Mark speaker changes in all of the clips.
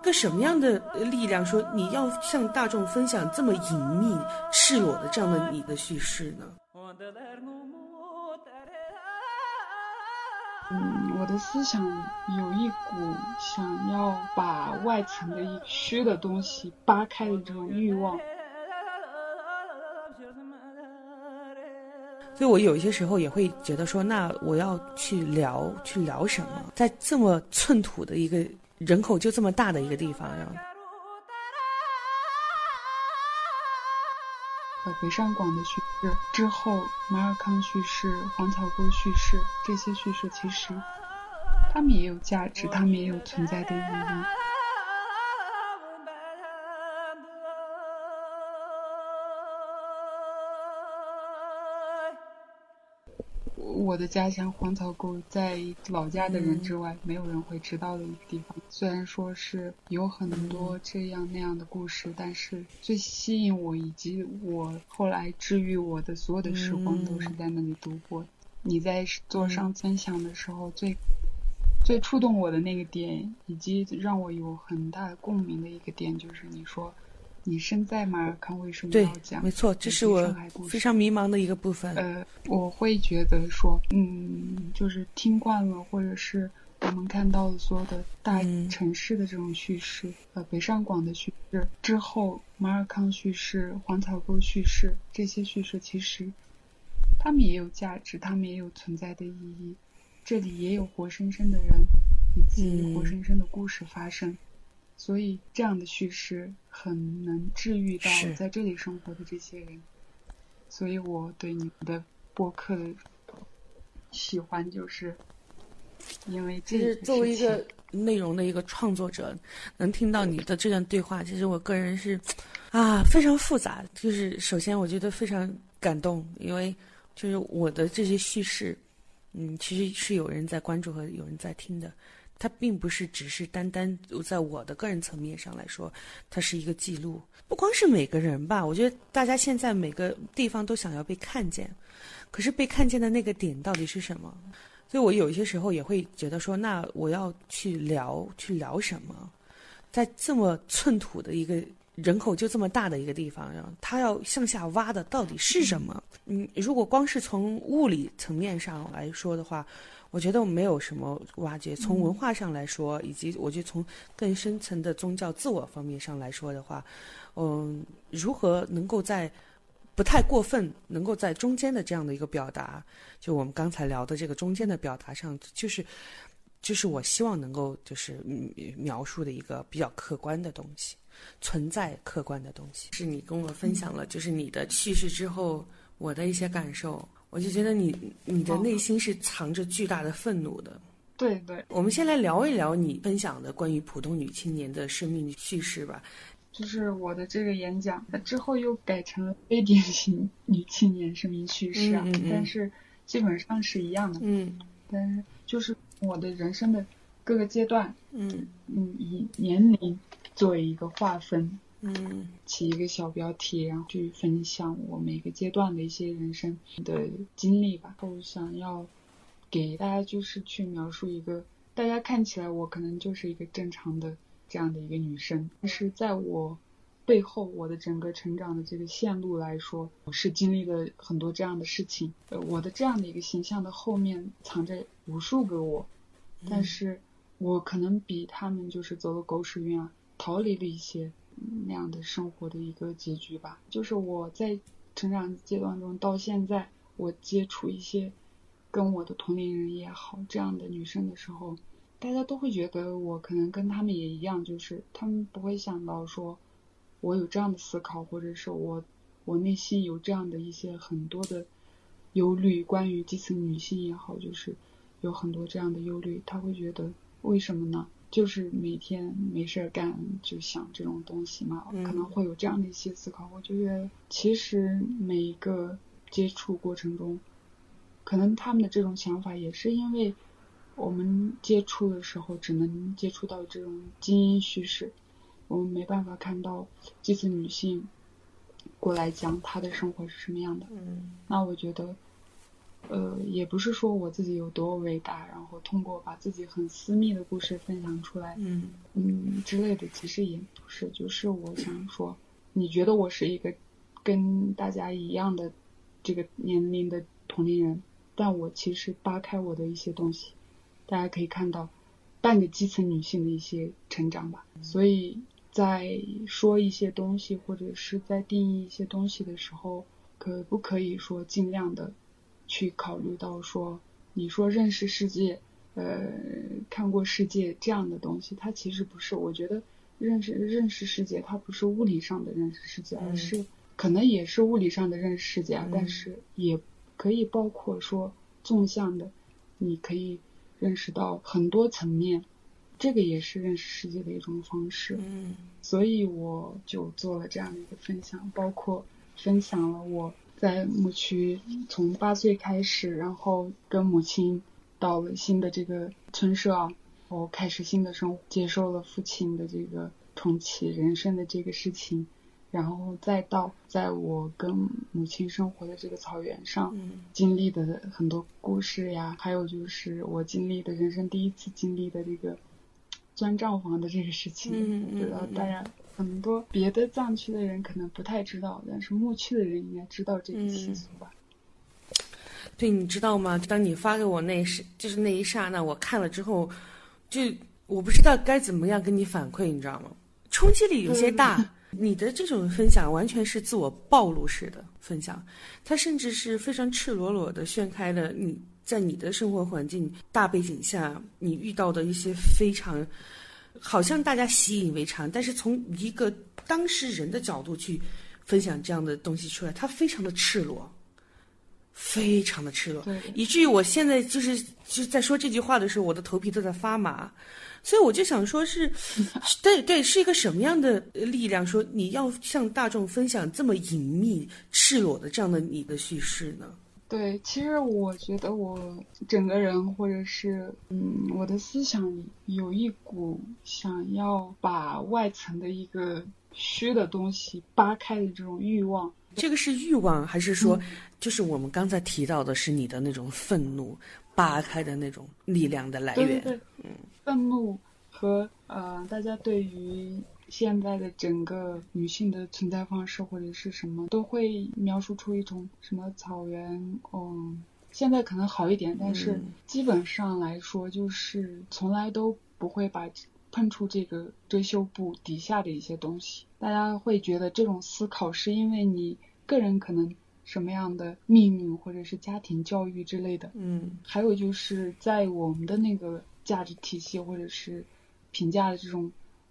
Speaker 1: 个什么样的力量说你要向大众分享这么隐秘、赤裸的这样的你的叙事呢？
Speaker 2: 思想有一股想要把外层的一虚的东西扒开的这种欲望。
Speaker 1: 所以我有一些时候也会觉得说，那我要去聊，去聊什么？在这么寸土的一个人口就这么大的一个地方，然后，
Speaker 2: 呃，北上广的叙事之后，马尔康叙事、黄草沟叙事这些叙事，其实他们也有价值，他们也有存在的意义。我的家乡黄草沟，在老家的人之外，没有人会知道的一个地方。虽然说是有很多这样那样的故事，但是最吸引我以及我后来治愈我的所有的时光，都是在那里度过。你在做上分享的时候，最最触动我的那个点，以及让我有很大共鸣的一个点，就是你说。你身在马尔康为什么要讲？
Speaker 1: 没错，这是我非常迷茫的一个部分。
Speaker 2: 呃，我会觉得说，嗯，就是听惯了，或者是我们看到的所有的大城市的这种叙事，呃，北上广的叙事之后，马尔康叙事、黄草沟叙事这些叙事，其实他们也有价值，他们也有存在的意义。这里也有活生生的人，以及活生生的故事发生。所以，这样的叙事很能治愈到在这里生活的这些人。所以我对你们的播客的喜欢，就是因为这
Speaker 1: 是作为一个内容的一个创作者，能听到你的这段对话，其实我个人是啊非常复杂。就是首先，我觉得非常感动，因为就是我的这些叙事，嗯，其实是有人在关注和有人在听的。它并不是只是单单在我的个人层面上来说，它是一个记录。不光是每个人吧，我觉得大家现在每个地方都想要被看见，可是被看见的那个点到底是什么？所以我有些时候也会觉得说，那我要去聊，去聊什么？在这么寸土的一个人口就这么大的一个地方，然后他要向下挖的到底是什么？嗯，如果光是从物理层面上来说的话。我觉得没有什么挖掘。从文化上来说，以及我觉得从更深层的宗教自我方面上来说的话，嗯，如何能够在不太过分，能够在中间的这样的一个表达，就我们刚才聊的这个中间的表达上，就是就是我希望能够就是描述的一个比较客观的东西，存在客观的东西。是你跟我分享了，就是你的叙事之后，我的一些感受。我就觉得你你的内心是藏着巨大的愤怒的。
Speaker 2: 对对，
Speaker 1: 我们先来聊一聊你分享的关于普通女青年的生命叙事吧。
Speaker 2: 就是我的这个演讲，之后又改成了非典型女青年生命叙事啊，但是基本上是一样的。
Speaker 1: 嗯，
Speaker 2: 但是就是我的人生的各个阶段，
Speaker 1: 嗯
Speaker 2: 嗯，以年龄作为一个划分。
Speaker 1: 嗯，
Speaker 2: 起一个小标题，然后去分享我每个阶段的一些人生的经历吧。我想要给大家就是去描述一个，大家看起来我可能就是一个正常的这样的一个女生，但是在我背后，我的整个成长的这个线路来说，我是经历了很多这样的事情。呃，我的这样的一个形象的后面藏着无数个我，但是我可能比他们就是走了狗屎运啊，逃离了一些。那样的生活的一个结局吧，就是我在成长阶段中到现在，我接触一些跟我的同龄人也好这样的女生的时候，大家都会觉得我可能跟他们也一样，就是他们不会想到说我有这样的思考，或者是我我内心有这样的一些很多的忧虑，关于这次女性也好，就是有很多这样的忧虑，他会觉得为什么呢？就是每天没事儿干就想这种东西嘛，可能会有这样的一些思考。我觉得其实每一个接触过程中，可能他们的这种想法也是因为，我们接触的时候只能接触到这种精英叙事，我们没办法看到这次女性过来讲她的生活是什么样的。
Speaker 1: 嗯
Speaker 2: 那我觉得，呃，也不是说我自己有多伟大，然后通过把自己很私密的故事分享出来，
Speaker 1: 嗯
Speaker 2: 嗯之类的，其实也不是。就是我想说，你觉得我是一个跟大家一样的这个年龄的同龄人，但我其实扒开我的一些东西，大家可以看到半个基层女性的一些成长吧。所以在说一些东西或者是在定义一些东西的时候，可不可以说尽量的去考虑到说，你说认识世界，呃，看过世界这样的东西，它其实不是。我觉得认识认识世界，它不是物理上的认识世界，而
Speaker 1: 嗯
Speaker 2: 是可能也是物理上的认识世界啊，
Speaker 1: 嗯
Speaker 2: 但是也可以包括说纵向的，你可以认识到很多层面，这个也是认识世界的一种方式。
Speaker 1: 嗯
Speaker 2: 所以我就做了这样的一个分享，包括分享了我在牧区从八岁开始，然后跟母亲到了新的这个村社啊，我开始新的生活，接受了父亲的这个重启人生的这个事情，然后再到在我跟母亲生活的这个草原上，
Speaker 1: 嗯。
Speaker 2: 经历的很多故事呀，还有就是我经历的人生第一次经历的这个钻帐房的这个事情，
Speaker 1: 嗯嗯
Speaker 2: 不知道
Speaker 1: 嗯。
Speaker 2: 大家很多别的藏区的人可能不太知道，但是牧区的人应该知道这个习俗吧？
Speaker 1: 对，你知道吗？当你发给我那时，就是那一刹那，我看了之后，就我不知道该怎么样跟你反馈，你知道吗？冲击力有些大。你的这种分享完全是自我暴露式的分享，它甚至是非常赤裸裸的炫开了你在你的生活环境大背景下你遇到的一些非常好像大家习以为常，但是从一个当事人的角度去分享这样的东西出来，他非常的赤裸。非常的赤裸，以至于我现在就是就是在说这句话的时候，我的头皮都在发麻，所以我就想说是，对对，是一个什么样的力量？说你要向大众分享这么隐秘、赤裸的这样的你的叙事呢？
Speaker 2: 对，其实我觉得我整个人或者是嗯，我的思想里有一股想要把外层的一个虚的东西扒开的这种欲望。
Speaker 1: 这个是欲望，还是说，就是我们刚才提到的是你的那种愤怒扒开的那种力量的来源？
Speaker 2: 对对对，嗯，愤怒和呃，大家对于现在的整个女性的存在方式或者是什么，都会描述出一种什么草原，嗯，现在可能好一点，但是
Speaker 1: 嗯
Speaker 2: 基本上来说，就是从来都不会把碰触这个遮羞布底下的一些东西。大家会觉得这种思考是因为你个人可能什么样的命运或者是家庭教育之类的，
Speaker 1: 嗯
Speaker 2: 还有就是在我们的那个价值体系或者是评价的这种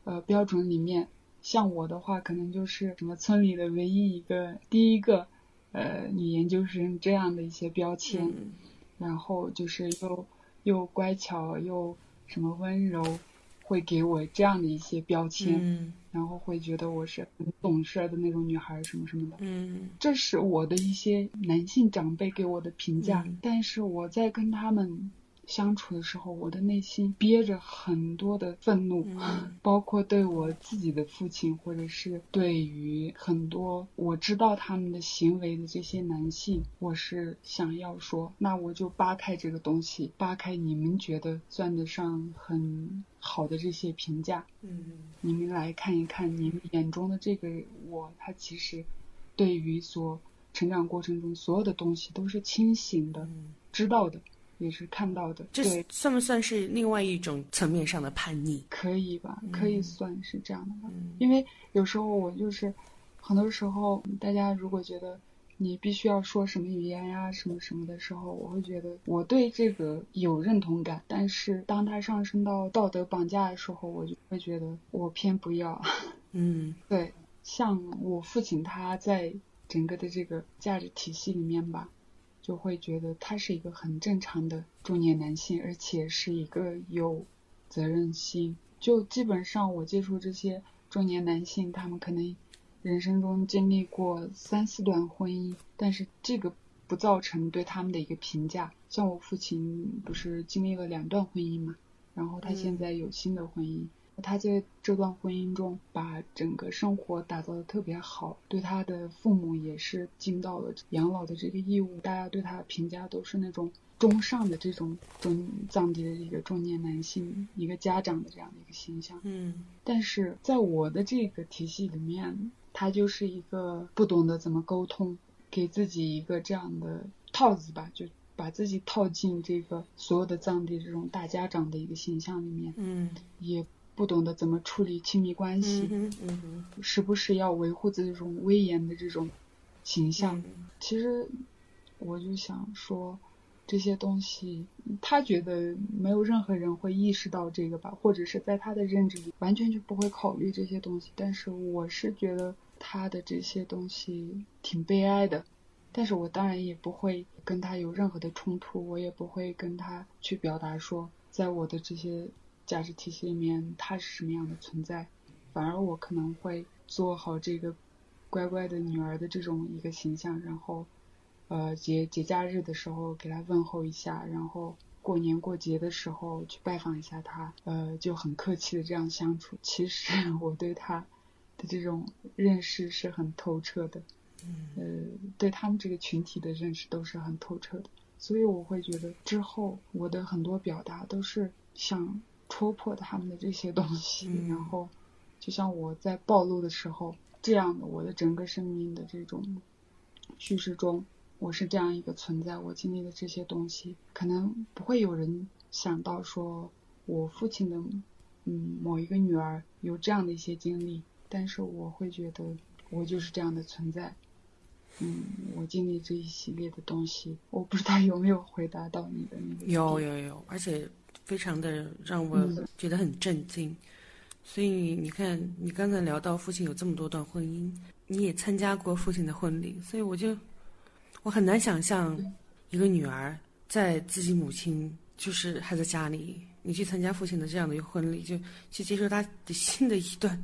Speaker 2: 呃标准里面，像我的话，可能就是什么村里的唯一一个第一个呃女研究生这样的一些标签，
Speaker 1: 嗯。
Speaker 2: 然后就是又又乖巧又什么温柔，会给我这样的一些标签，
Speaker 1: 嗯。
Speaker 2: 然后会觉得我是很懂事儿的那种女孩儿什么什么的。
Speaker 1: 嗯。
Speaker 2: 这是我的一些男性长辈给我的评价，
Speaker 1: 嗯。
Speaker 2: 但是我在跟他们相处的时候，我的内心憋着很多的愤怒，
Speaker 1: 嗯。
Speaker 2: 包括对我自己的父亲，或者是对于很多我知道他们的行为的这些男性，我是想要说，那我就扒开这个东西，扒开你们觉得算得上很好的这些评价，
Speaker 1: 嗯
Speaker 2: 你们来看一看，你们眼中的这个我，他其实对于所成长过程中所有的东西都是清醒的、
Speaker 1: 嗯，
Speaker 2: 知道的，也是看到的。
Speaker 1: 这，算不算是另外一种层面上的叛逆？
Speaker 2: 可以吧？可以算是这样的吧。
Speaker 1: 嗯
Speaker 2: 因为有时候我就是，很多时候大家如果觉得你必须要说什么语言呀、什么什么的时候，我会觉得我对这个有认同感，但是当它上升到道德绑架的时候，我就会觉得我偏不要。
Speaker 1: 嗯
Speaker 2: 对，像我父亲他在整个的这个价值体系里面吧，就会觉得他是一个很正常的中年男性，而且是一个有责任心。就基本上我接触这些中年男性，他们可能人生中经历过三四段婚姻，但是这个不造成对他们的一个评价。像我父亲不是经历了两段婚姻嘛，然后他现在有新的婚姻。他在这段婚姻中把整个生活打造的特别好，对他的父母也是尽到了养老的这个义务。大家对他的评价都是那种中上的这种中藏地的一个中年男性，一个家长的这样的一个形象。
Speaker 1: 嗯，
Speaker 2: 但是在我的这个体系里面，他就是一个不懂得怎么沟通，给自己一个这样的套子吧，就把自己套进这个所有的藏地这种大家长的一个形象里面。
Speaker 1: 嗯，
Speaker 2: 也。不懂得怎么处理亲密关系，
Speaker 1: 嗯
Speaker 2: 时不时要维护自己这种威严的这种形象。其实，我就想说，这些东西，他觉得没有任何人会意识到这个吧，或者是在他的认知里完全就不会考虑这些东西。但是，我是觉得他的这些东西挺悲哀的。但是我当然也不会跟他有任何的冲突，我也不会跟他去表达说，在我的这些。价值体系里面，他是什么样的存在？反而我可能会做好这个乖乖的女儿的这种一个形象，然后，呃节节假日的时候给他问候一下，然后过年过节的时候去拜访一下他，呃就很客气的这样相处。其实 我对他的这种认识是很透彻的，呃对他们这个群体的认识都是很透彻的，所以我会觉得之后我的很多表达都是像。戳破他们的这些东西，然后就像我在暴露的时候，这样的我的整个生命的这种叙事中，我是这样一个存在，我经历的这些东西，可能不会有人想到说我父亲的嗯某一个女儿有这样的一些经历，但是我会觉得我就是这样的存在，嗯，我经历这一系列的东西，我不知道有没有回答到你的那个
Speaker 1: 有有有，而且。非常的让我觉得很震惊，所以你看，你刚才聊到父亲有这么多段婚姻，你也参加过父亲的婚礼，所以我就我很难想象一个女儿在自己母亲就是还在家里，你去参加父亲的这样的一个婚礼，就去接受他的新的一段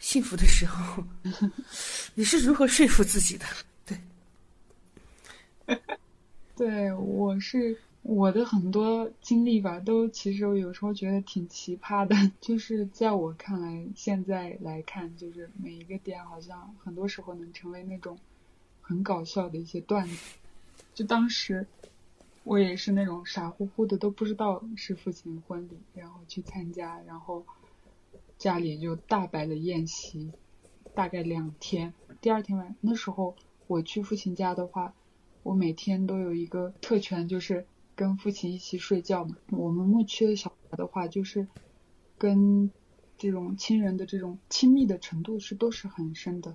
Speaker 1: 幸福的时候，你是如何说服自己的？
Speaker 2: 对，对我是。我的很多经历吧，都其实我有时候觉得挺奇葩的。就是在我看来，现在来看，就是每一个点好像很多时候能成为那种很搞笑的一些段子。就当时我也是那种傻乎乎的，都不知道是父亲婚礼，然后去参加，然后家里就大摆了宴席，大概两天。第二天晚那时候我去父亲家的话，我每天都有一个特权，就是。跟父亲一起睡觉嘛，我们牧区的小孩的话，就是跟这种亲人的这种亲密的程度是都是很深的，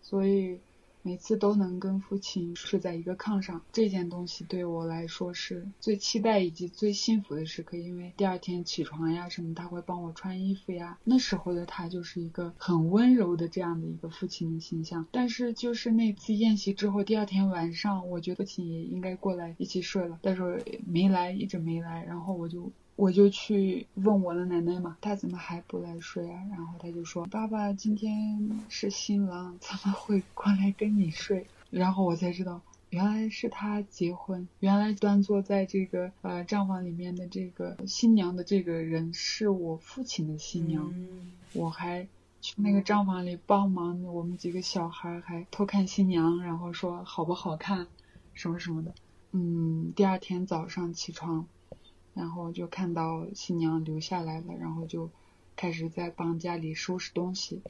Speaker 2: 所以。每次都能跟父亲睡在一个炕上，这件东西对我来说是最期待以及最幸福的时刻。因为第二天起床呀什么，他会帮我穿衣服呀。那时候的他就是一个很温柔的这样的一个父亲的形象。但是就是那次宴席之后，第二天晚上，我觉得父亲也应该过来一起睡了，但是没来，一直没来。然后我就。我就去问我的奶奶嘛，她怎么还不来睡啊？然后她就说：“爸爸今天是新郎，怎么会过来跟你睡？”然后我才知道，原来是他结婚，原来端坐在这个呃帐房里面的这个新娘的这个人是我父亲的新娘。我还去那个帐房里帮忙，我们几个小孩还偷看新娘，然后说好不好看，什么什么的。嗯，第二天早上起床。然后就看到新娘留下来了，然后就开始在帮家里收拾东西。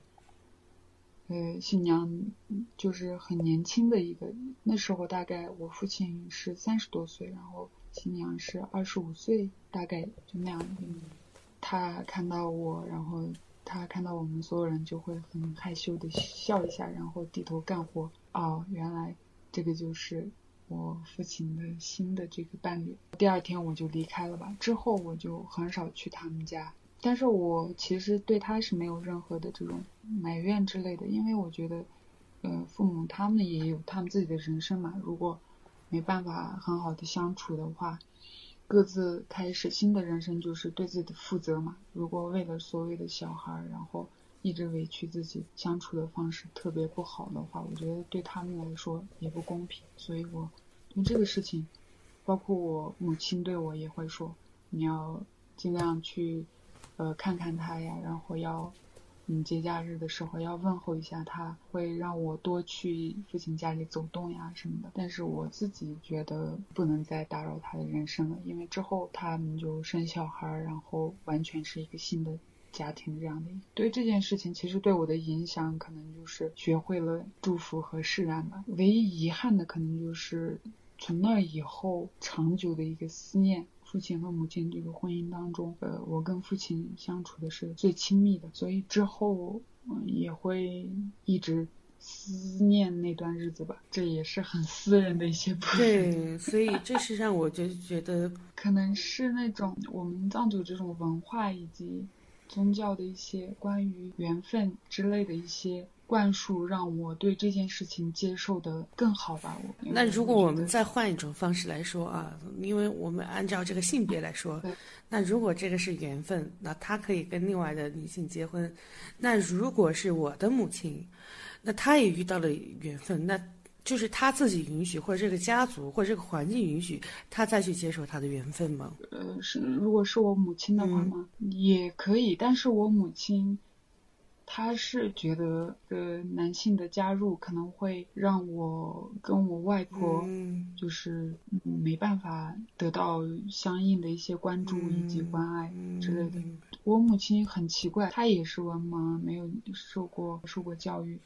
Speaker 2: 呃，新娘就是很年轻的一个，那时候大概我父亲是三十多岁，然后新娘是二十五岁，大概就那样。他看到我，然后他看到我们所有人就会很害羞的笑一下，然后低头干活。哦，原来这个就是。我父亲的新的这个伴侣，第二天我就离开了吧。之后我就很少去他们家，但是我其实对他是没有任何的这种埋怨之类的，因为我觉得，呃，父母他们也有他们自己的人生嘛。如果没办法很好的相处的话，各自开始新的人生，就是对自己的负责嘛。如果为了所谓的小孩，然后。一直委屈自己，相处的方式特别不好的话，我觉得对他们来说也不公平。所以我对这个事情，包括我母亲对我也会说，你要尽量去，呃，看看他呀，然后要。嗯，节假日的时候要问候一下他，会让我多去父亲家里走动呀什么的。但是我自己觉得不能再打扰他的人生了，因为之后他们就生小孩，然后完全是一个新的家庭这样的。对这件事情，其实对我的影响可能就是学会了祝福和释然吧。唯一遗憾的可能就是从那以后长久的一个思念。父亲和母亲这个婚姻当中，呃，我跟父亲相处的是最亲密的，所以之后嗯也会一直思念那段日子吧。这也是很私人的一些部分。
Speaker 1: 对，所以这是让我就觉得，
Speaker 2: 可能是那种我们藏族这种文化以及宗教的一些关于缘分之类的一些。灌输让我对这件事情接受的更好吧。我
Speaker 1: 那如果我们再换一种方式来说啊，因为我们按照这个性别来说，那如果这个是缘分，那他可以跟另外的女性结婚。那如果是我的母亲，那她也遇到了缘分，那就是他自己允许，或者这个家族或者这个环境允许他再去接受他的缘分吗？
Speaker 2: 呃，是，如果是我母亲的话吗？也可以，但是我母亲。她是觉得，呃，男性的加入可能会让我跟我外婆，就是没办法得到相应的一些关注以及关爱之类的。我母亲很奇怪，她也是文盲，没有受过受过教育，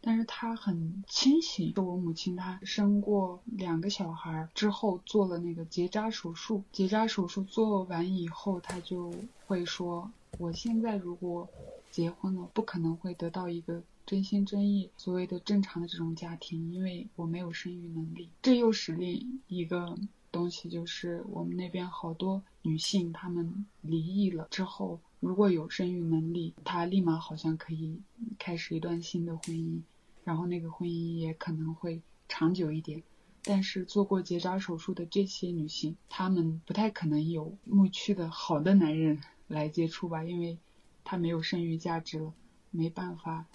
Speaker 2: 但是她很清醒。就我母亲她生过两个小孩之后做了那个结扎手术，结扎手术做完以后，她就会说：“我现在如果。”结婚了，不可能会得到一个真心真意、所谓的正常的这种家庭，因为我没有生育能力。这又是另一个东西，就是我们那边好多女性，她们离异了之后，如果有生育能力，她立马好像可以开始一段新的婚姻，然后那个婚姻也可能会长久一点。但是做过结扎手术的这些女性，她们不太可能有牧区的好的男人来接触吧，因为。他没有生育价值了，没办法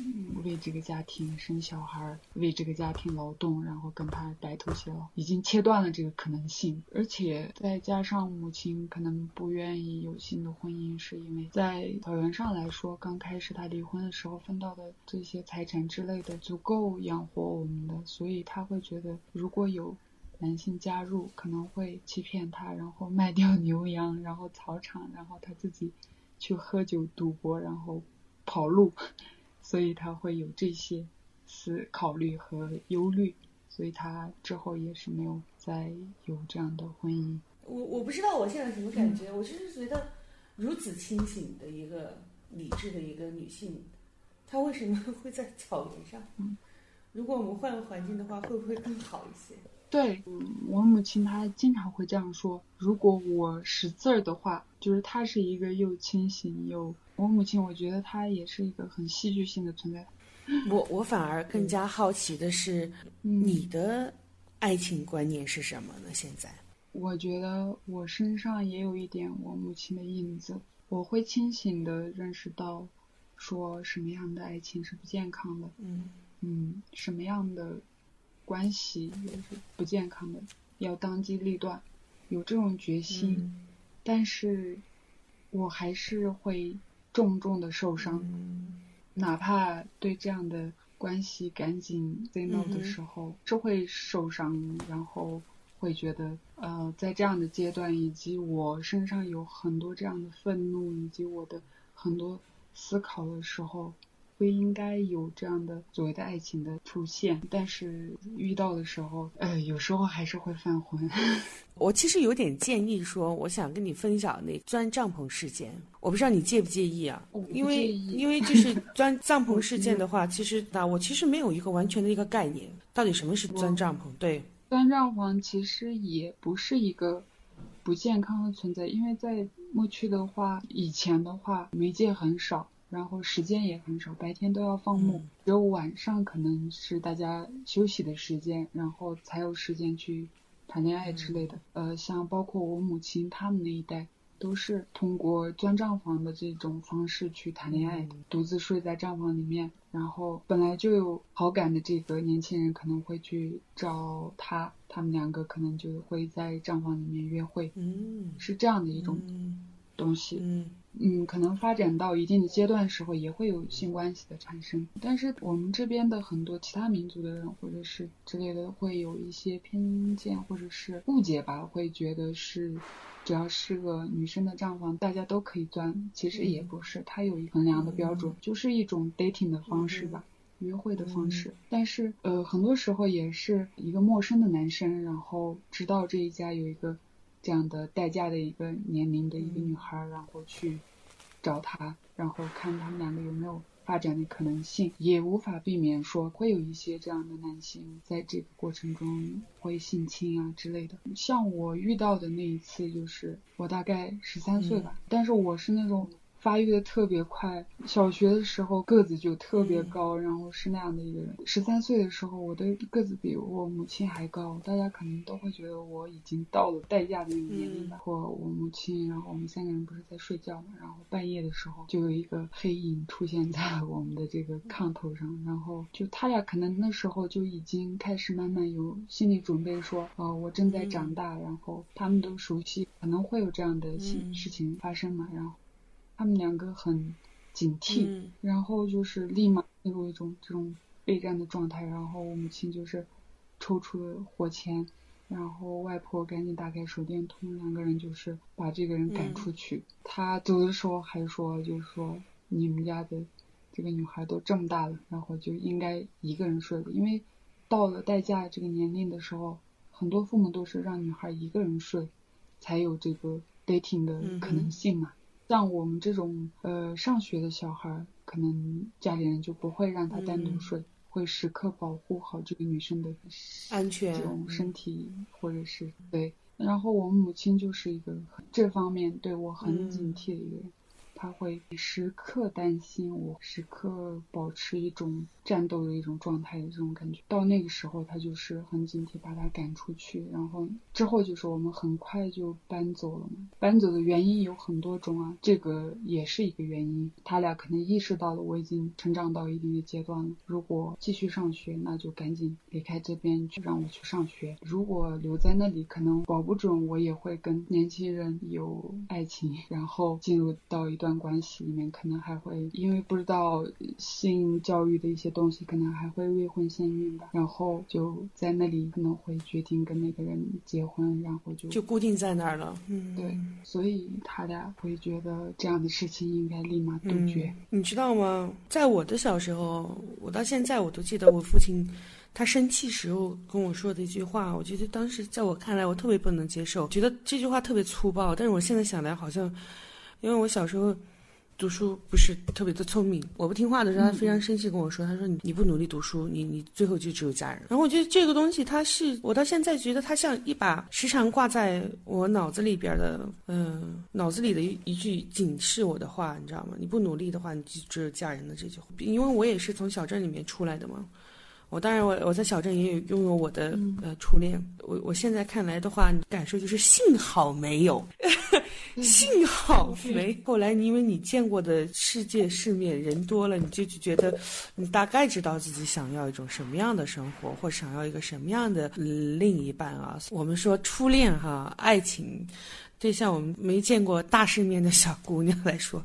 Speaker 2: 为这个家庭生小孩，为这个家庭劳动，然后跟他白头偕老，已经切断了这个可能性。而且再加上母亲可能不愿意有新的婚姻，是因为在草原上来说，刚开始他离婚的时候分到的这些财产之类的足够养活我们的，所以他会觉得如果有男性加入，可能会欺骗他，然后卖掉牛羊，然后草场，然后他自己。去喝酒赌博，然后跑路，所以他会有这些思考虑和忧虑，所以他之后也是没有再有这样的婚姻。
Speaker 1: 我我不知道我现在什么感觉，我就是觉得如此清醒的一个理智的一个女性，她为什么 会在草原上？嗯如果我们换个环境的话，会不会更好一些？
Speaker 2: 对，我母亲她经常会这样说。如果我识字儿的话，就是她是一个又清醒又……我母亲，我觉得她也是一个很戏剧性的存在。
Speaker 1: 我我反而更加好奇的是，你的爱情观念是什么呢？现在，
Speaker 2: 我觉得我身上也有一点我母亲的影子。我会清醒的认识到，说什么样的爱情是不健康的。
Speaker 1: 嗯
Speaker 2: 嗯，什么样的？关系也是不健康的，要当机立断，有这种决心。但是，我还是会重重的受伤，哪怕对这样的关系赶紧 say no 的时候，是会受伤，然后会觉得，呃，在这样的阶段，以及我身上有很多这样的愤怒，以及我的很多思考的时候。不应该有这样的所谓的爱情的出现，但是遇到的时候，呃，有时候还是会犯浑。
Speaker 1: 我其实有点建议说，我想跟你分享那钻帐篷事件，我不知道你介不介意啊？因为因为就是 钻帐篷事件的话，其实啊，我其实没有一个完全的一个概念，到底什么是钻帐篷？对，
Speaker 2: 钻帐篷其实也不是一个不健康的存在，因为在牧区的话，以前的话媒介很少。然后时间也很少，白天都要放牧，只有晚上可能是大家休息的时间，然后才有时间去谈恋爱之类的。呃，像包括我母亲他们那一代，都是通过钻账房的这种方式去谈恋爱的，独自睡在账房里面，然后本来就有好感的这个年轻人可能会去找他，他们两个可能就会在账房里面约会，
Speaker 1: 嗯，
Speaker 2: 是这样的一种东西。嗯。嗯，可能发展到一定的阶段时候，也会有性关系的产生。但是我们这边的很多其他民族的人，或者是之类的，会有一些偏见或者是误解吧，会觉得是只要是个女生的账房，大家都可以钻。其实也不是，它有一衡量的标准，就是一种 dating 的方式吧，约会的方式。但是呃，很多时候也是一个陌生的男生，然后知道这一家有一个。这样的待嫁的一个年龄的一个女孩，然后去找他，然后看他们两个有没有发展的可能性，也无法避免说会有一些这样的男性在这个过程中会性侵啊之类的。像我遇到的那一次，就是我大概十三岁吧，但是我是那种。发育的特别快，小学的时候个子就特别高，然后是那样的一个人。十三岁的时候，我的个子比我母亲还高，大家可能都会觉得我已经到了待嫁的那个年龄吧。或我母亲，然后我们三个人不是在睡觉嘛，然后半夜的时候就有一个黑影出现在我们的这个炕头上，然后就他俩可能那时候就已经开始慢慢有心理准备，说啊我正在长大，然后他们都熟悉可能会有这样的事事情发生嘛，然后。他们两个很警惕，然后就是立马进入一种这种备战的状态。然后我母亲就是抽出了火钳，然后外婆赶紧打开手电筒，两个人就是把这个人赶出去。他走的时候还说，就是说你们家的这个女孩都这么大了，然后就应该一个人睡了。因为到了待嫁这个年龄的时候，很多父母都是让女孩一个人睡，才有这个 dating 的可能性嘛。像我们这种呃上学的小孩，可能家里人就不会让他单独睡，会时刻保护好这个女生的
Speaker 1: 安全、
Speaker 2: 这种身体或者是对。然后我母亲就是一个这方面对我很警惕的一个人。他会时刻担心我，时刻保持一种战斗的一种状态的这种感觉。到那个时候，他就是很警惕，把他赶出去。然后之后就是我们很快就搬走了嘛。搬走的原因有很多种啊，这个也是一个原因。他俩可能意识到了我已经成长到一定的阶段了，如果继续上学，那就赶紧离开这边，去让我去上学。如果留在那里，可能保不准我也会跟年轻人有爱情，然后进入到一段。段关系里面可能还会因为不知道性教育的一些东西，可能还会未婚先孕吧。然后就在那里可能会决定跟那个人结婚，然后就
Speaker 1: 就固定在那儿了。
Speaker 2: 嗯，对，所以他俩会觉得这样的事情应该立马杜绝。
Speaker 1: 你知道吗？在我的小时候，我到现在我都记得我父亲他生气时候跟我说的一句话。我觉得当时在我看来，我特别不能接受，觉得这句话特别粗暴。但是我现在想来，好像。因为我小时候读书不是特别的聪明，我不听话的时候，他非常生气跟我说：“他说你你不努力读书，你你最后就只有家人。”然后我觉得这个东西，它是我到现在觉得它像一把时常挂在我脑子里边的，嗯，脑子里的一一句警示我的话，你知道吗？你不努力的话，你就只有嫁人的这句话。因为我也是从小镇里面出来的嘛。我当然，我我在小镇也有拥有我的呃初恋。我我现在看来的话，感受就是幸好没有，幸好没。后来因为你见过的世界世面人多了，你就就觉得你大概知道自己想要一种什么样的生活，或想要一个什么样的另一半啊。我们说初恋哈，爱情。对像我们没见过大世面的小姑娘来说，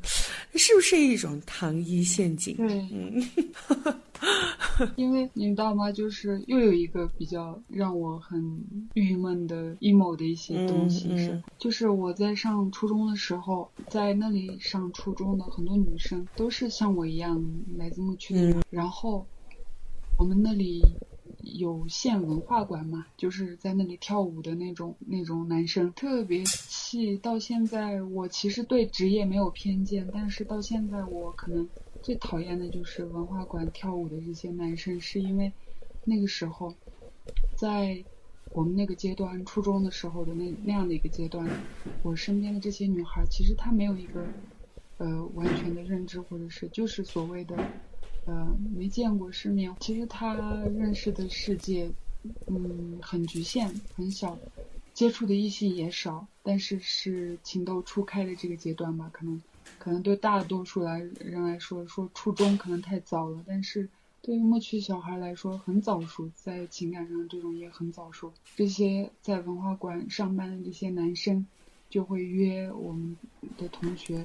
Speaker 1: 是不是一种糖衣陷阱？
Speaker 2: 对，嗯，因为你知道吗？就是又有一个比较让我很郁闷的 emo 的一些东西是，就是我在上初中的时候，在那里上初中的很多女生都是像我一样来自牧区的，然后我们那里。有县文化馆嘛，就是在那里跳舞的那种那种男生，特别气。到现在，我其实对职业没有偏见，但是到现在，我可能最讨厌的就是文化馆跳舞的这些男生，是因为那个时候，在我们那个阶段，初中的时候的那那样的一个阶段，我身边的这些女孩，其实她没有一个呃完全的认知，或者是就是所谓的。呃，没见过世面，其实他认识的世界，嗯，很局限，很小。接触的异性也少，但是是情窦初开的这个阶段吧，可能可能对大多数来人来说，说初中可能太早了，但是对于牧区小孩来说很早熟，在情感上这种也很早熟。这些在文化馆上班的这些男生，就会约我们的同学。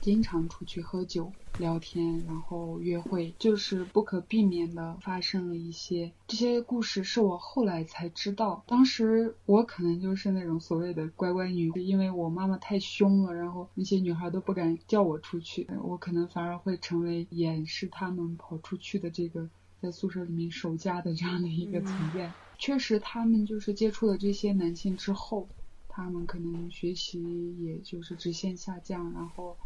Speaker 2: 经常出去喝酒、聊天，然后约会，就是不可避免的发生了一些。这些故事是我后来才知道，当时我可能就是那种所谓的乖乖女，因为我妈妈太凶了，然后那些女孩都不敢叫我出去，我可能反而会成为掩饰他们跑出去的这个在宿舍里面守家的这样的一个存在。确实，他们就是接触了这些男性之后。他们可能学习也就是直线下降，然后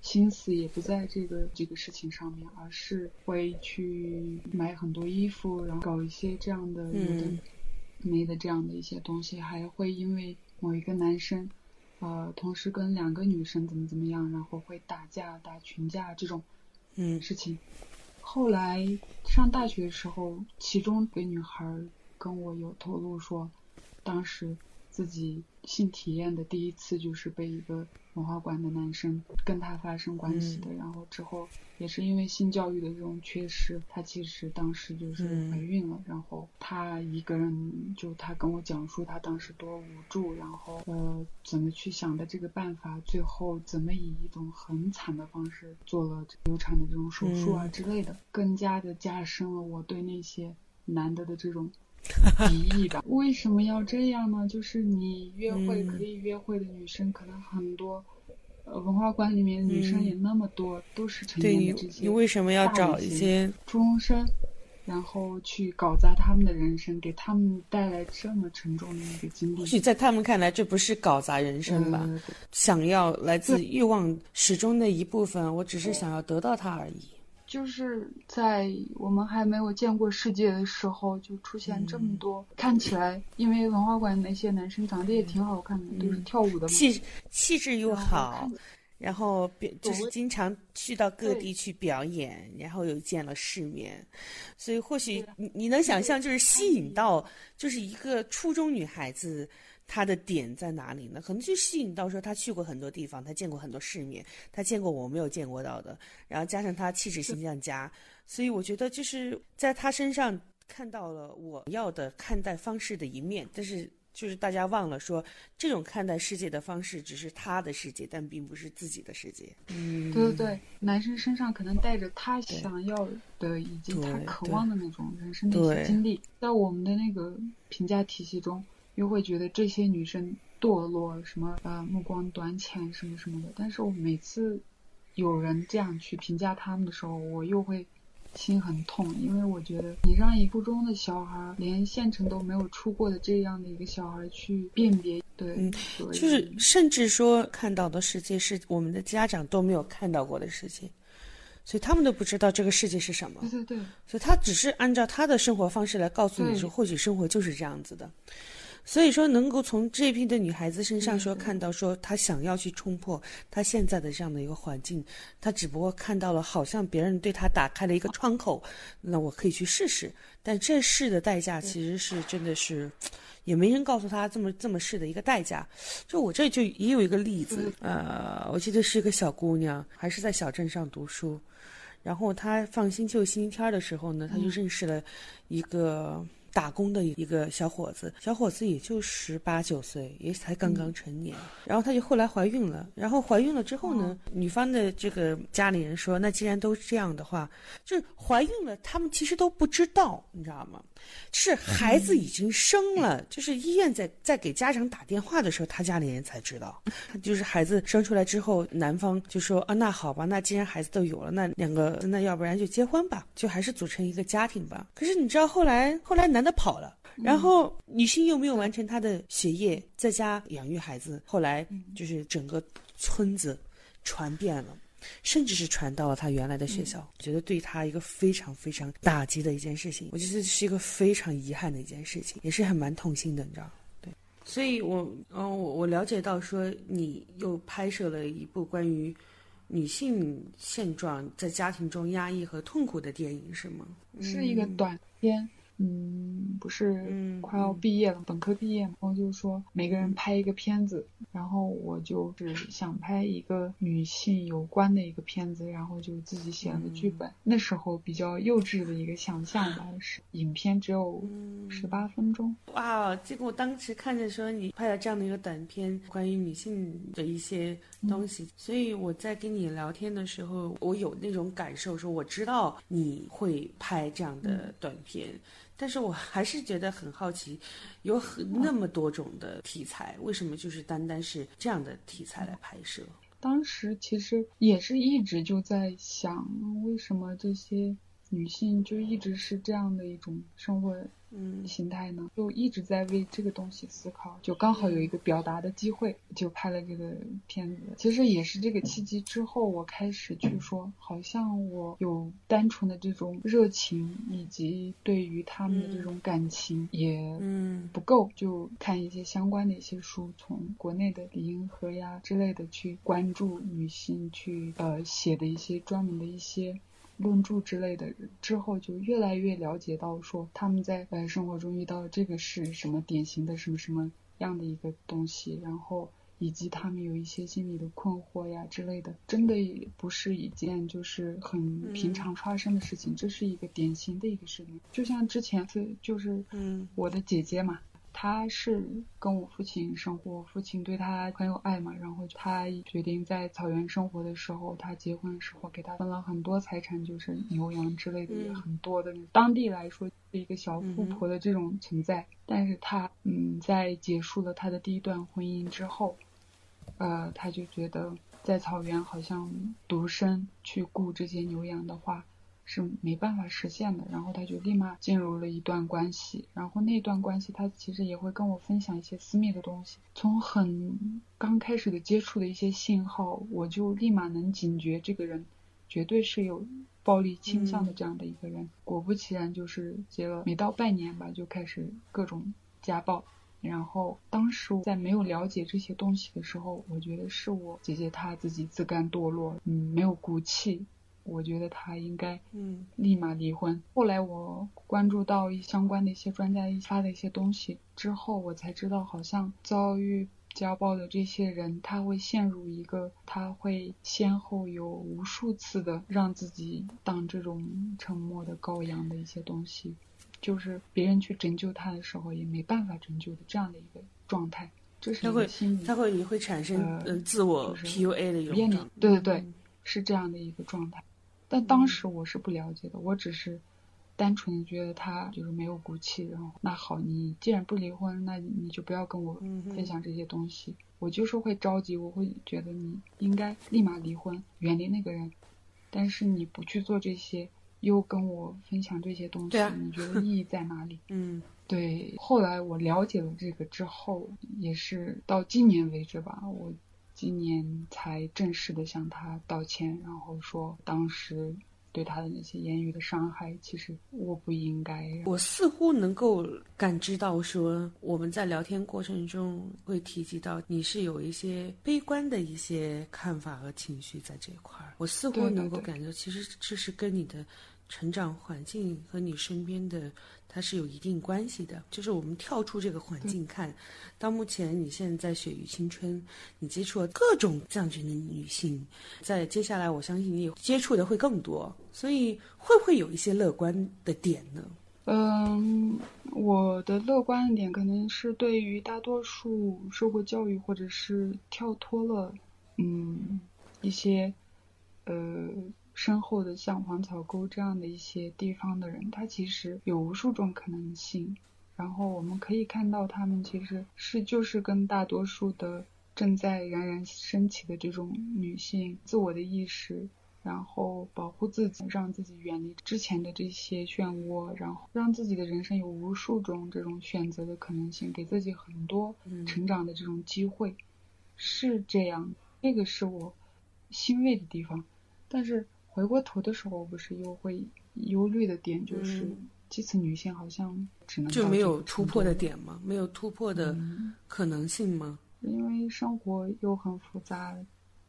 Speaker 2: 心思也不在这个这个事情上面，而是会去买很多衣服，然后搞一些这样的有的没的这样的一些东西，还会因为某一个男生，呃，同时跟两个女生怎么怎么样，然后会打架打群架这种
Speaker 1: 嗯
Speaker 2: 事情。后来上大学的时候，其中一个女孩跟我有透露说，当时。自己性体验的第一次就是被一个文化馆的男生跟他发生关系的，然后之后也是因为性教育的这种缺失，他其实当时就是怀孕了，然后他一个人就他跟我讲述他当时多无助，然后呃怎么去想的这个办法，最后怎么以一种很惨的方式做了流产的这种手术啊之类的，更加的加深了我对那些男的的这种。敌意吧，为什么要这样呢？就是你约会可以约会的女生可能很多，呃，文化馆里面女生也那么多，都是成年的这些，
Speaker 1: 你为什么要找一些
Speaker 2: 初中生，然后去搞砸他们的人生，给他们带来这么沉重的一个经历？
Speaker 1: 或许在他们看来，这不是搞砸人生吧？想要来自欲望始终的一部分，我只是想要得到它而已。
Speaker 2: 就是在我们还没有见过世界的时候，就出现这么多看起来，因为文化馆那些男生长得也挺好看的，都是跳舞的，
Speaker 1: 气气质又好，然后表就是经常去到各地去表演，然后又见了世面，所以或许你你能想象，就是吸引到就是一个初中女孩子。她的点在哪里呢？可能就吸引到说她去过很多地方，她见过很多世面，她见过我没有见过到的，然后加上她气质形象佳，所以我觉得就是在她身上看到了我要的看待方式的一面。但是就是大家忘了说，这种看待世界的方式只是他的世界，但并不是自己的世界。
Speaker 2: 嗯，对对对，男生身上可能带着他想要的以及他渴望的那种人生的一些经历，在我们的那个评价体系中。又会觉得这些女生堕落，什么呃目光短浅什么什么的。但是我每次有人这样去评价他们的时候，我又会心很痛，因为我觉得你让一初中的小孩，连县城都没有出过的这样的一个小孩去辨别，对，
Speaker 1: 就是甚至说看到的世界是我们的家长都没有看到过的世界，所以他们都不知道这个世界是什么。
Speaker 2: 对对对，
Speaker 1: 所以他只是按照他的生活方式来告诉你说，或许生活就是这样子的。所以说，能够从这批的女孩子身上说看到说她想要去冲破她现在的这样的一个环境，她只不过看到了好像别人对她打开了一个窗口，那我可以去试试。但这试的代价其实是真的是，也没人告诉她这么这么试的一个代价。就我这就也有一个例子，呃，我记得是一个小姑娘，还是在小镇上读书，然后她放星期六、星期天的时候呢，她就认识了一个。打工的一个小伙子，小伙子也就十八九岁，也才刚刚成年。然后他就后来怀孕了，然后怀孕了之后呢，女方的这个家里人说，那既然都这样的话，就是怀孕了，他们其实都不知道，你知道吗？是孩子已经生了，就是医院在在给家长打电话的时候，他家里人才知道。就是孩子生出来之后，男方就说啊，那好吧，那既然孩子都有了，那两个那要不然就结婚吧，就还是组成一个家庭吧。可是你知道后来后来男的跑了，然后女性又没有完成她的学业，在家养育孩子，后来就是整个村子传遍了。甚至是传到了他原来的学校，我觉得对他一个非常非常打击的一件事情，我觉得是一个非常遗憾的一件事情，也是很蛮痛心的，你知道对，所以我嗯，我我了解到说你又拍摄了一部关于女性现状在家庭中压抑和痛苦的电影，是吗？
Speaker 2: 是一个短片，嗯，不是快要毕业了，本科毕业嘛，然后就说每个人拍一个片子，然后我就是想拍一个女性有关的一个片子，然后就自己写了个剧本。那时候比较幼稚的一个想象吧，是影片只有十八分钟。
Speaker 1: 哇，这个我当时看着说你拍了这样的一个短片，关于女性的一些东西，所以我在跟你聊天的时候，我有那种感受，说我知道你会拍这样的短片。但是我还是觉得很好奇，有很那么多种的题材，为什么就是单单是这样的题材来拍摄？
Speaker 2: 当时其实也是一直就在想，为什么这些女性就一直是这样的一种生活。嗯，形态呢，就一直在为这个东西思考，就刚好有一个表达的机会，就拍了这个片子。其实也是这个契机之后，我开始去说，好像我有单纯的这种热情，以及对于他们的这种感情也不够，就看一些相关的一些书，从国内的李银河呀之类的去关注女性，去呃写的一些专门的一些。论著之类的，之后就越来越了解到说他们在呃生活中遇到这个是什么典型的什么什么样的一个东西，然后以及他们有一些心理的困惑呀之类的，真的也不是一件就是很平常发生的事情，这是一个典型的一个事情，就像之前是就是嗯。我的姐姐嘛。他是跟我父亲生活，父亲对他很有爱嘛，然后他决定在草原生活的时候，他结婚的时候给他分了很多财产，就是牛羊之类的也很多的。当地来说是一个小富婆的这种存在，但是他嗯，在结束了他的第一段婚姻之后，呃，他就觉得在草原好像独身去雇这些牛羊的话。是没办法实现的，然后他就立马进入了一段关系，然后那段关系他其实也会跟我分享一些私密的东西。从很刚开始的接触的一些信号，我就立马能警觉这个人绝对是有暴力倾向的这样的一个人。果不其然，就是结了没到半年吧，就开始各种家暴。然后当时在没有了解这些东西的时候，我觉得是我姐姐她自己自甘堕落，嗯，没有骨气。我觉得他应该嗯立马离婚。后来我关注到一相关的一些专家发的一些东西之后，我才知道，好像遭遇家暴的这些人，他会陷入一个，他会先后有无数次的让自己当这种沉默的羔羊的一些东西，就是别人去拯救他的时候也没办法拯救的这样的一个状态。这是他
Speaker 1: 会他会也会产生嗯自我 PUA 的一种
Speaker 2: 对对对，是这样的一个状态。但当时我是不了解的，我只是单纯的觉得他就是没有骨气。然后那好，你既然不离婚，那你就不要跟我分享这些东西。我就是会着急，我会觉得你应该立马离婚，远离那个人。但是你不去做这些，又跟我分享这些东西，你觉得意义在哪里？
Speaker 1: 嗯，
Speaker 2: 对。后来我了解了这个之后，也是到今年为止吧，我。今年才正式的向他道歉，然后说当时对他的那些言语的伤害，其实我不应该。
Speaker 1: 我似乎能够感知到，说我们在聊天过程中会提及到你是有一些悲观的一些看法和情绪在这一块儿。我似乎能够感觉，其实这是跟你的成长环境和你身边的。它是有一定关系的，就是我们跳出这个环境看，到目前你现在在雪域青春，你接触了各种这样子的女性，在接下来我相信你接触的会更多，所以会不会有一些乐观的点呢？
Speaker 2: 嗯，我的乐观的点可能是对于大多数受过教育或者是跳脱了嗯一些呃。身后的像黄草沟这样的一些地方的人，他其实有无数种可能性。然后我们可以看到，他们其实是就是跟大多数的正在冉冉升起的这种女性自我的意识，然后保护自己，让自己远离之前的这些漩涡，然后让自己的人生有无数种这种选择的可能性，给自己很多成长的这种机会，是这样。那个是我欣慰的地方，但是。回过头的时候，不是又会忧虑的点就是，基层女性好像只能
Speaker 1: 就没有突破的点吗？没有突破的可能性吗？
Speaker 2: 因为生活又很复杂，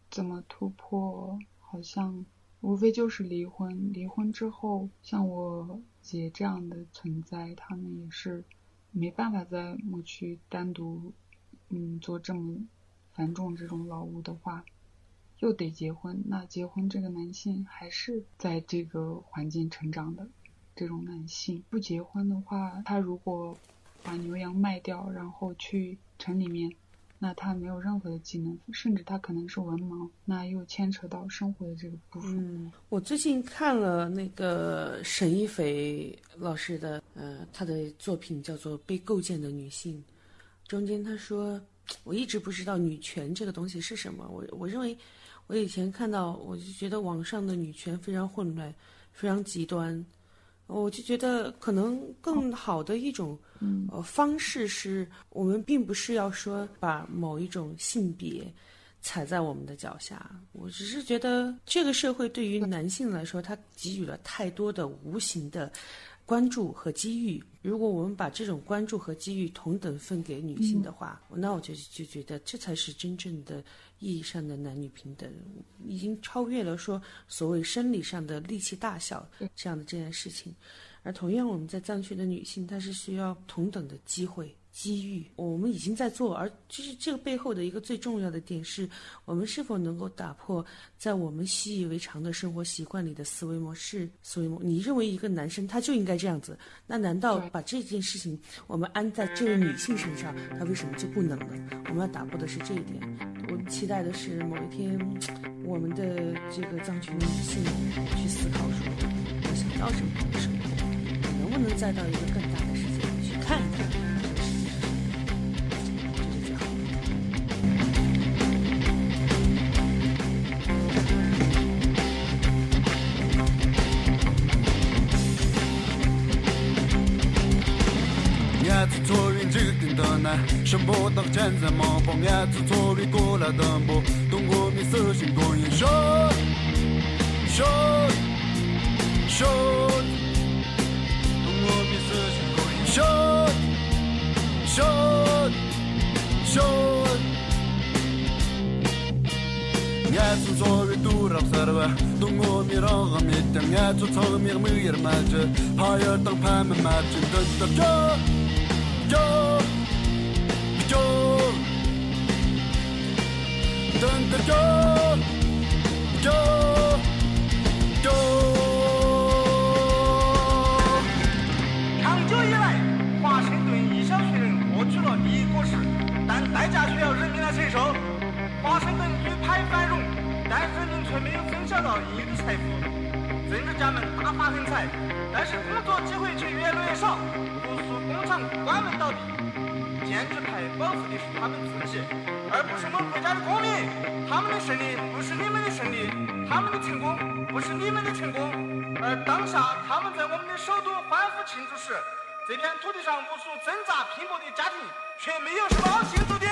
Speaker 2: 怎么突破？好像无非就是离婚。离婚之后，像我姐这样的存在，他们也是没办法在牧区单独，嗯，做这么繁重这种劳务的话，又得结婚。那结婚这个男性还是在这个环境成长的这种男性，不结婚的话，他如果把牛羊卖掉，然后去城里面。那他没有任何的技能，甚至他可能是文盲，那又牵扯到生活的这个部分。
Speaker 1: 嗯，我最近看了那个沈一斐老师的，呃，他的作品叫做《被构建的女性》，中间他说，我一直不知道女权这个东西是什么。我我认为，我以前看到，我就觉得网上的女权非常混乱，非常极端。我就觉得可能更好的一种呃方式是，我们并不是要说把某一种性别踩在我们的脚下。我只是觉得这个社会对于男性来说，他给予了太多的无形的关注和机遇。如果我们把这种关注和机遇同等分给女性的话，那我就就觉得这才是真正的。意义上的男女平等，已经超越了说所谓生理上的力气大小这样的这件事情，而同样我们在藏区的女性，她是需要同等的机会。机遇，我们已经在做，而就是这个背后的一个最重要的点是，我们是否能够打破在我们习以为常的生活习惯里的思维模式、思维模。你认为一个男生他就应该这样子，那难道把这件事情我们安在这位女性身上，她为什么就不能呢？我们要打破的是这一点。我期待的是某一天，我们的这个藏区女性去思考说，我想要什么样的生活，我能不能再到一个更大的世界里去看一看。
Speaker 3: shambo tak chen za ma pong ya zu zo ri go la dam bo dong go mi se shin go yin sho sho sho dong go mi se shin go yin sho sho sho ya zu zo ri du rap sar wa dong go mi ra ga mi ta ya zu zo mi mi yer ma je ha ya ta pa ma ma ju da da jo jo Dun yo Yo Yo
Speaker 4: 长久以来，华盛顿一小群人获取了利益果实，但代价却要人民来承受。华盛顿一派繁荣，但人民却没有分享到应有的财富。政治家们大发横财，但是工作机会却越来越少，无数工厂关门倒闭。建制派保护的是他们自己，而不是我们国家的公民。他们的胜利不是你们的胜利，他们的成功不是你们的成功。而当下他们在我们的首都欢呼庆祝时，这片土地上无数挣扎拼搏的家庭却没有什么好庆祝的。